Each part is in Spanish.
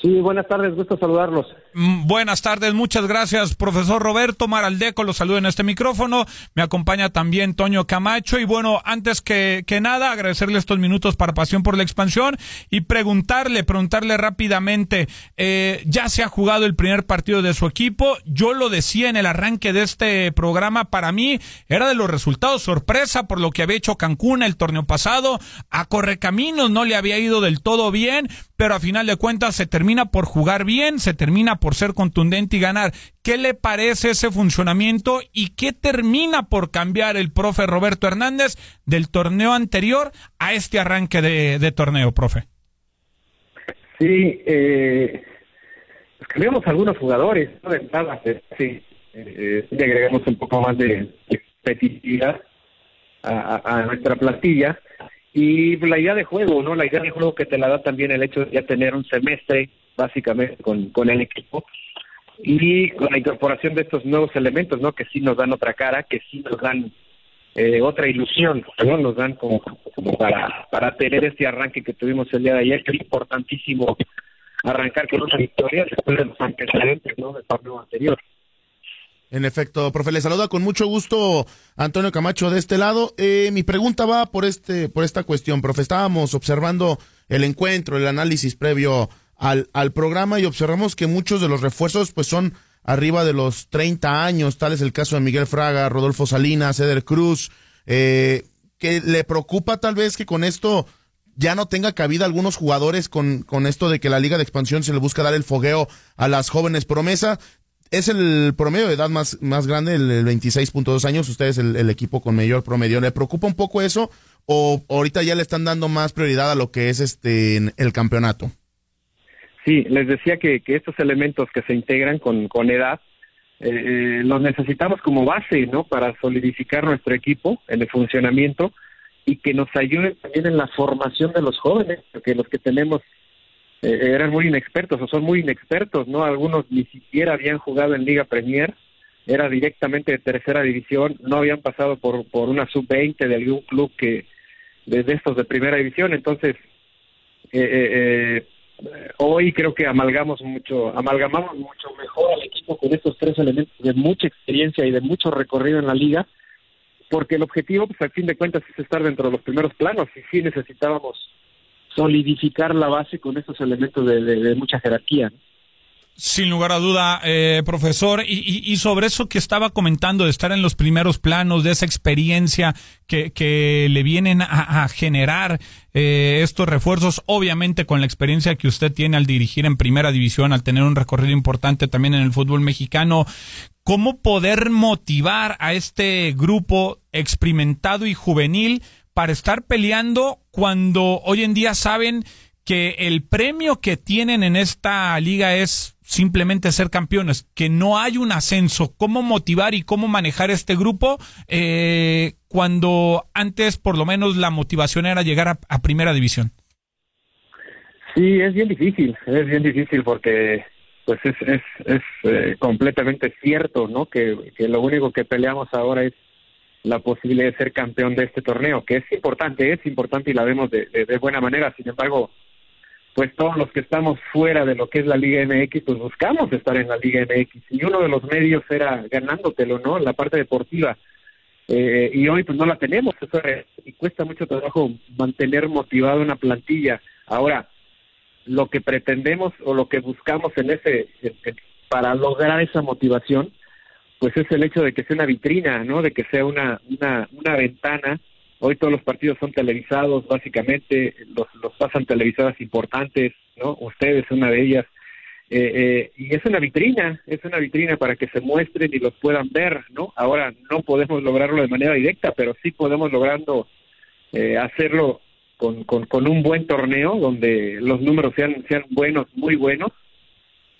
Sí, buenas tardes, gusto saludarlos. Mm, Buenas tardes, muchas gracias, profesor Roberto Maraldeco, lo saludo en este micrófono. Me acompaña también Toño Camacho. Y bueno, antes que, que nada, agradecerle estos minutos para Pasión por la Expansión y preguntarle, preguntarle rápidamente, eh, ya se ha jugado el primer partido de su equipo. Yo lo decía en el arranque de este programa, para mí era de los resultados sorpresa por lo que había hecho Cancún el torneo pasado. A Correcaminos no le había ido del todo bien, pero a final de cuentas se termina por jugar bien, se termina por ser contundente y ganar. ¿Qué le parece ese funcionamiento y qué termina por cambiar el profe Roberto Hernández del torneo anterior a este arranque de, torneo, profe? Sí, eh, pues cambiamos algunos jugadores, ¿no? De entrada, eh, sí, eh, le agregamos un poco más de competitividad a- a nuestra plantilla. Y la idea de juego, ¿no? La idea de juego que te la da también el hecho de ya tener un semestre, básicamente, con, con el equipo. Y con la incorporación de estos nuevos elementos, ¿no? Que sí nos dan otra cara, que sí nos dan eh, otra ilusión, ¿no? Nos dan como, como para, para tener este arranque que tuvimos el día de ayer, que es importantísimo arrancar con una victoria después de los antecedentes, ¿no? Del torneo anterior. En efecto, profe, le saluda con mucho gusto Antonio Camacho de este lado. Eh, mi pregunta va por este, por esta cuestión, profe. Estábamos observando el encuentro, el análisis previo al, al programa y observamos que muchos de los refuerzos pues son arriba de los 30 años, tal es el caso de Miguel Fraga, Rodolfo Salinas, Eder Cruz, eh, que le preocupa tal vez que con esto ya no tenga cabida algunos jugadores con, con esto de que la Liga de Expansión se le busca dar el fogueo a las jóvenes promesa. Es el promedio de edad más, más grande, el, el 26.2 años. Ustedes el, el equipo con mayor promedio. ¿Le preocupa un poco eso? ¿O ahorita ya le están dando más prioridad a lo que es este el campeonato? Sí, les decía que, estos elementos que se integran con, con edad eh, eh, los necesitamos como base, ¿no? Para solidificar nuestro equipo en el funcionamiento y que nos ayuden también en la formación de los jóvenes, porque los que tenemos eh, eran muy inexpertos o son muy inexpertos, ¿no? Algunos ni siquiera habían jugado en Liga Premier, era directamente de tercera división, no habían pasado por, por una sub-20 de algún club que de, de estos de primera división, entonces eh, eh, eh, hoy creo que amalgamos mucho, amalgamamos mucho mejor al equipo con estos tres elementos de mucha experiencia y de mucho recorrido en la liga, porque el objetivo, pues al fin de cuentas, es estar dentro de los primeros planos y sí necesitábamos solidificar la base con estos elementos de, mucha jerarquía. Sin lugar a duda, eh, profesor. Y, sobre eso que estaba comentando, de estar en los primeros planos, de esa experiencia que, que le vienen a, generar eh, estos refuerzos, obviamente con la experiencia que usted tiene al dirigir en primera división, al tener un recorrido importante también en el fútbol mexicano, ¿cómo poder motivar a este grupo experimentado y juvenil para estar peleando cuando hoy en día saben que el premio que tienen en esta liga es simplemente ser campeones, que no hay un ascenso. ¿Cómo motivar y cómo manejar este grupo eh, cuando antes por lo menos la motivación era llegar a, primera división? Sí, es bien difícil, es bien difícil porque pues es, es, es eh, completamente cierto, ¿no? Que, que lo único que peleamos ahora es la posibilidad de ser campeón de este torneo, que es importante, es importante y la vemos de, buena manera. Sin embargo, pues todos los que estamos fuera de lo que es la Liga MX, pues buscamos estar en la Liga MX. Y uno de los medios era ganándotelo, ¿no? La parte deportiva. Eh, y hoy pues no la tenemos, eso y cuesta mucho trabajo mantener motivada una plantilla. Ahora, lo que pretendemos o lo que buscamos en ese, para lograr esa motivación, pues es el hecho de que sea una vitrina, ¿no? De que sea una, una, una ventana Hoy todos los partidos son televisados, básicamente, los, los pasan televisadas importantes, ¿no? Ustedes, una de ellas. Eh, eh, y es una vitrina, es una vitrina para que se muestren y los puedan ver, ¿no? Ahora no podemos lograrlo de manera directa, pero sí podemos logrando eh, hacerlo con, con, con, un buen torneo donde los números sean, sean buenos, muy buenos,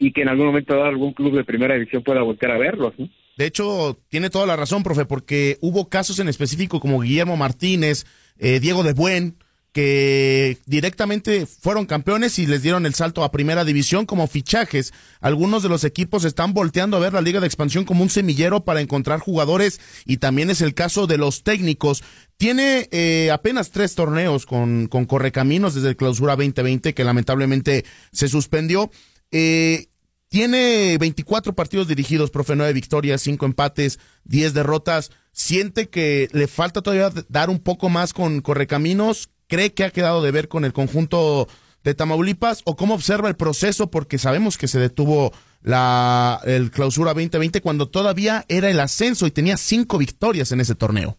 y que en algún momento dado algún club de primera división pueda voltear a verlos, ¿no? De hecho, tiene toda la razón, profe, porque hubo casos en específico como Guillermo Martínez, eh, Diego de Buen, que directamente fueron campeones y les dieron el salto a primera división como fichajes. Algunos de los equipos están volteando a ver la liga de expansión como un semillero para encontrar jugadores y también es el caso de los técnicos. Tiene eh, apenas tres torneos con, con Correcaminos desde el clausura 2020 que lamentablemente se suspendió. Eh, tiene 24 partidos dirigidos, profe, 9 victorias, 5 empates, 10 derrotas. ¿Siente que le falta todavía dar un poco más con Correcaminos? ¿Cree que ha quedado de ver con el conjunto de Tamaulipas? ¿O cómo observa el proceso? Porque sabemos que se detuvo la el clausura 2020 cuando todavía era el ascenso y tenía 5 victorias en ese torneo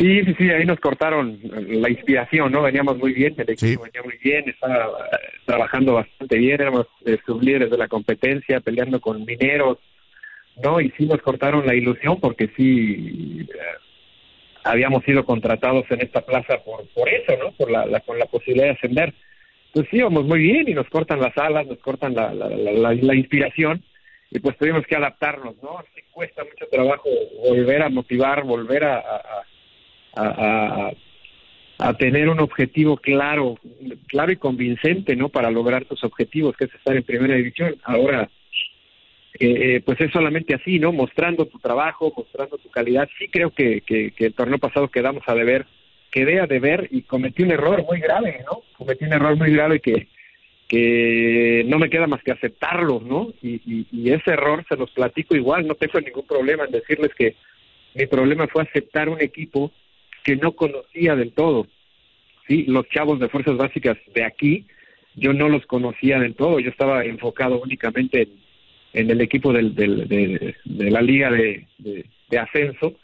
Sí, sí, sí, ahí nos cortaron la inspiración, ¿no? Veníamos muy bien, el equipo venía muy bien, estaba eh, trabajando bastante bien, éramos eh, sublíderes de la competencia, peleando con mineros, ¿no? Y sí nos cortaron la ilusión porque sí eh, habíamos sido contratados en esta plaza por, por eso, ¿no? Por la, con la posibilidad de ascender. Pues sí, íbamos muy bien y nos cortan las alas, nos cortan la, la, la, la inspiración y pues tuvimos que adaptarnos, ¿no? Sí cuesta mucho trabajo volver a motivar, volver a a, a, tener un objetivo claro, claro y convincente, ¿no? Para lograr tus objetivos, que es estar en primera división. Ahora, eh, eh, pues es solamente así, ¿no? Mostrando tu trabajo, mostrando tu calidad. Sí creo que, que, el torneo pasado quedamos a deber, quedé a deber y cometí un error muy grave, ¿no? Cometí un error muy grave que, que no me queda más que aceptarlo, ¿no? Y, y ese error se los platico igual, no tengo ningún problema en decirles que mi problema fue aceptar un equipo que no conocía del todo. Sí, los chavos de fuerzas básicas de aquí, yo no los conocía del todo, yo estaba enfocado únicamente en, el equipo del, de, la liga de, ascenso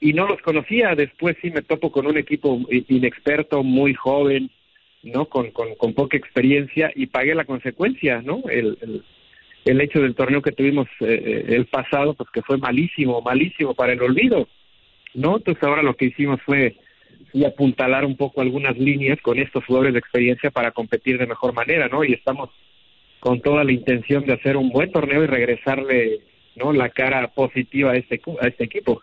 y no los conocía. Después sí me topo con un equipo inexperto, muy joven, no, con, con, poca experiencia y pagué la consecuencia, no, el, el, hecho del torneo que tuvimos eh, eh, el pasado, pues que fue malísimo, malísimo para el olvido. ¿No? Entonces ahora lo que hicimos fue apuntalar un poco algunas líneas con estos jugadores de experiencia para competir de mejor manera, ¿no? Y estamos con toda la intención de hacer un buen torneo y regresarle, ¿no? La cara positiva a este, a este equipo.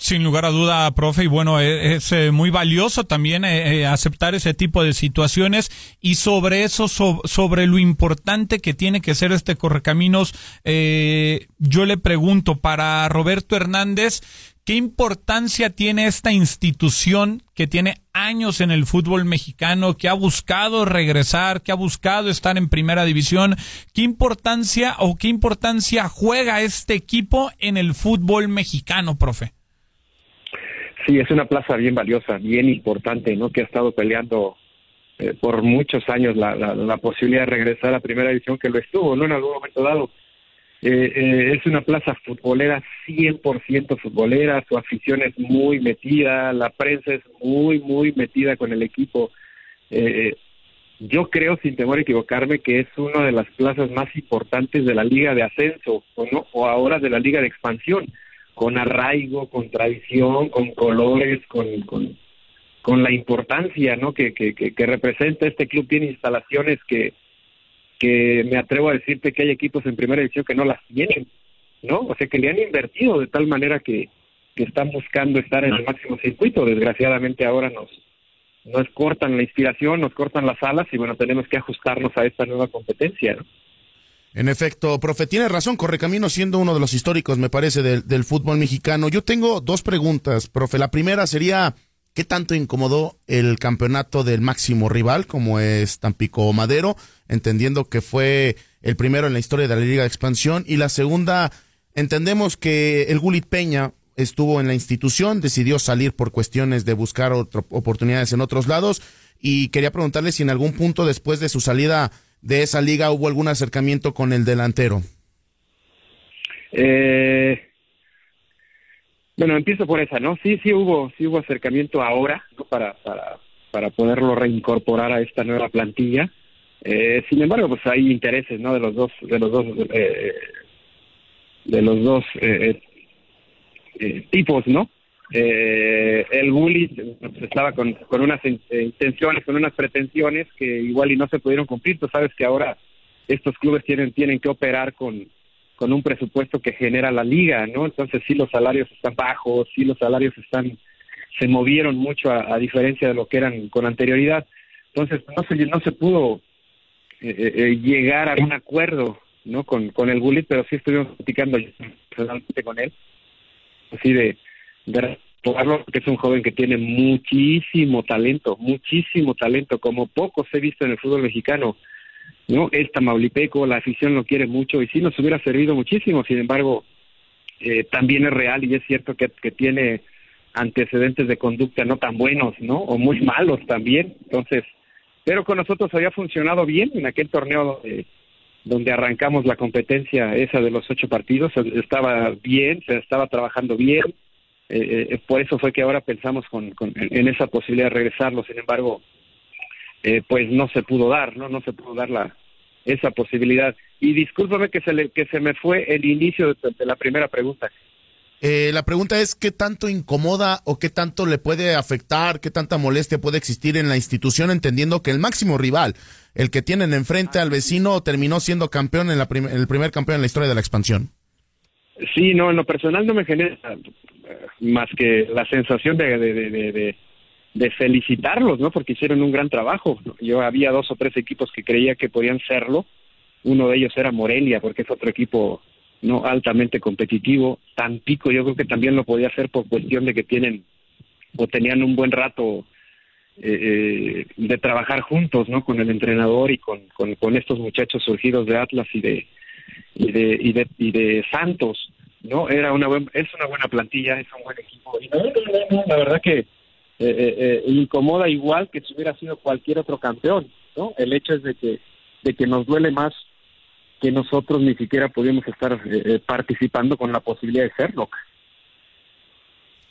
Sin lugar a duda, profe, y bueno, e, es, eh, muy valioso también eh, eh, aceptar ese tipo de situaciones y sobre eso, sobre lo importante que tiene que ser este correcaminos, yo le pregunto para Roberto Hernández, ¿qué importancia tiene esta institución que tiene años en el fútbol mexicano, que ha buscado regresar, que ha buscado estar en primera división? ¿Qué importancia o qué importancia juega este equipo en el fútbol mexicano, profe? Sí, es una plaza bien valiosa, bien importante, ¿no? Que ha estado peleando eh, por muchos años la, la, posibilidad de regresar a la primera división, que lo estuvo, ¿no? En algún momento dado. Eh, eh, es una plaza futbolera, 100% futbolera, su afición es muy metida, la prensa es muy, muy metida con el equipo. yo creo, sin temor a equivocarme, que es una de las plazas más importantes de la liga de ascenso, o, no, o ahora de la liga de expansión con arraigo, con tradición, con colores, con, con, la importancia ¿no? que, que, que, representa este club. Tiene instalaciones que, que me atrevo a decirte que hay equipos en primera división que no las tienen, ¿no? O sea, que le han invertido de tal manera que, que están buscando estar en el máximo circuito. Desgraciadamente ahora nos, nos cortan la inspiración, nos cortan las alas y bueno, tenemos que ajustarnos a esta nueva competencia, ¿no? En efecto, profe, tiene razón, Correcamino siendo uno de los históricos, me parece, del, fútbol mexicano. Yo tengo dos preguntas, profe. La primera sería, ¿qué tanto incomodó el campeonato del máximo rival, como es Tampico Madero, entendiendo que fue el primero en la historia de la Liga de Expansión? Y la segunda, entendemos que el Gulit Peña estuvo en la institución, decidió salir por cuestiones de buscar oportunidades en otros lados, y quería preguntarle si en algún punto después de su salida de esa liga hubo algún acercamiento con el delantero? Eh, bueno, empiezo por esa, ¿no? Sí, sí hubo, sí hubo acercamiento ahora, ¿no? Para, para, para poderlo reincorporar a esta nueva plantilla. Eh, sin embargo, pues hay intereses, ¿no? De los dos, de los dos, eh, de los dos eh, tipos, ¿no? eh, el bully estaba con, con unas intenciones, con unas pretensiones que igual y no se pudieron cumplir. Tú sabes que ahora estos clubes tienen, tienen que operar con, con un presupuesto que genera la liga, ¿no? Entonces sí los salarios están bajos, sí los salarios están, se movieron mucho a, diferencia de lo que eran con anterioridad. Entonces no se, no se pudo eh, eh, eh, llegar a un acuerdo, ¿no? Con, con el bully, pero sí estuvimos platicando personalmente con él, así de de porque es un joven que tiene muchísimo talento, muchísimo talento, como pocos he visto en el fútbol mexicano. ¿No? Es tamaulipeco, la afición lo quiere mucho y sí nos hubiera servido muchísimo, sin embargo, eh, también es real y es cierto que, que tiene antecedentes de conducta no tan buenos, ¿no? O muy malos también. Entonces, pero con nosotros había funcionado bien en aquel torneo donde, donde arrancamos la competencia esa de los ocho partidos, estaba bien, se estaba trabajando bien, eh, eh, por eso fue que ahora pensamos con, en esa posibilidad de regresarlo. Sin embargo, eh, pues no se pudo dar, ¿no? No se pudo dar la, esa posibilidad. Y discúlpame que se, le, que se me fue el inicio de, la primera pregunta. la pregunta es qué tanto incomoda o qué tanto le puede afectar, qué tanta molestia puede existir en la institución, entendiendo que el máximo rival, el que tienen enfrente al vecino, terminó siendo campeón en, la el primer campeón en la historia de la expansión. Sí, no, en lo personal no me genera más que la sensación de, de, de, felicitarlos, ¿no? Porque hicieron un gran trabajo. Yo había dos o tres equipos que creía que podían serlo. Uno de ellos era Morelia, porque es otro equipo no altamente competitivo. Tampico, yo creo que también lo podía hacer por cuestión de que tienen o tenían un buen rato eh, eh, de trabajar juntos, ¿no? Con el entrenador y con, con, con estos muchachos surgidos de Atlas y de y de, y de, y de Santos. ¿no? Era una es una buena plantilla, es un buen equipo. Y la verdad que eh, eh, eh, incomoda igual que si hubiera sido cualquier otro campeón, ¿no? El hecho es de que, de que nos duele más que nosotros ni siquiera pudimos estar participando con la posibilidad de serlo.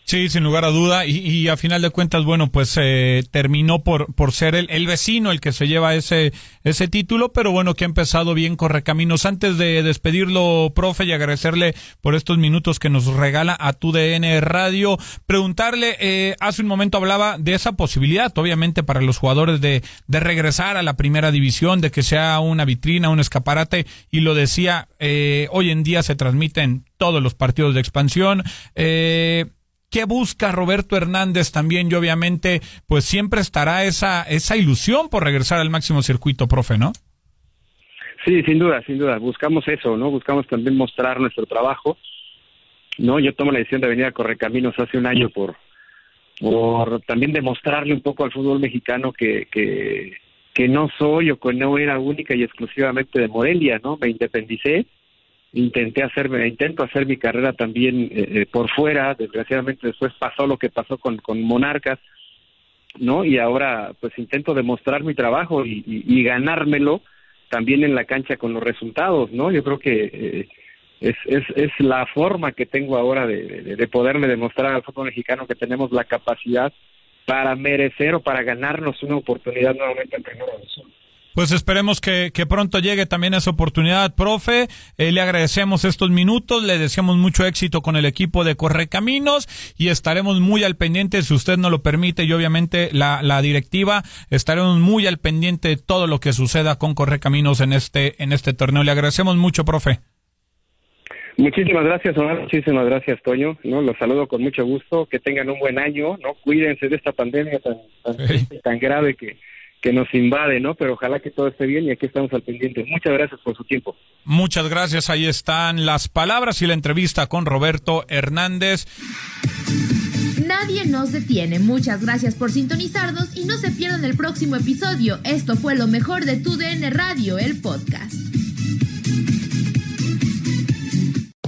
Sí, sin lugar a duda. Y, a final de cuentas, bueno, pues eh, terminó por, por ser el, el, vecino el que se lleva ese, ese título, pero bueno, que ha empezado bien Correcaminos. Antes de despedirlo, profe, y agradecerle por estos minutos que nos regala a tu DN Radio, preguntarle, eh, hace un momento hablaba de esa posibilidad, obviamente, para los jugadores de, de regresar a la primera división, de que sea una vitrina, un escaparate, y lo decía, eh, hoy en día se transmiten todos los partidos de expansión. Eh, ¿Qué busca Roberto Hernández también? Y obviamente, pues siempre estará esa, esa ilusión por regresar al máximo circuito, profe, ¿no? Sí, sin duda, sin duda. Buscamos eso, ¿no? Buscamos también mostrar nuestro trabajo. No, yo tomo la decisión de venir a Correcaminos hace un año por, por también demostrarle un poco al fútbol mexicano que, que, que no soy o que no era única y exclusivamente de Morelia, ¿no? Me independicé, intenté hacer, intento hacer mi carrera también eh, eh, por fuera, desgraciadamente después pasó lo que pasó con, con Monarcas, ¿no? Y ahora pues intento demostrar mi trabajo y, ganármelo también en la cancha con los resultados, ¿no? Yo creo que eh, es, es, es la forma que tengo ahora de, de, poderle demostrar al fútbol mexicano que tenemos la capacidad para merecer o para ganarnos una oportunidad nuevamente en Primera División. Pues esperemos que, que, pronto llegue también esa oportunidad, profe. Eh, le agradecemos estos minutos, le deseamos mucho éxito con el equipo de Correcaminos y estaremos muy al pendiente, si usted no lo permite, y obviamente la, la directiva, estaremos muy al pendiente de todo lo que suceda con Correcaminos en este, en este torneo. Le agradecemos mucho, profe. Muchísimas gracias, Omar. Muchísimas gracias, Toño. ¿no? Los saludo con mucho gusto. Que tengan un buen año. no Cuídense de esta pandemia tan, tan, grave que, que nos invade, ¿no? Pero ojalá que todo esté bien y aquí estamos al pendiente. Muchas gracias por su tiempo. Muchas gracias. Ahí están las palabras y la entrevista con Roberto Hernández. Nadie nos detiene. Muchas gracias por sintonizarnos y no se pierdan el próximo episodio. Esto fue lo mejor de Tu DN Radio, el podcast.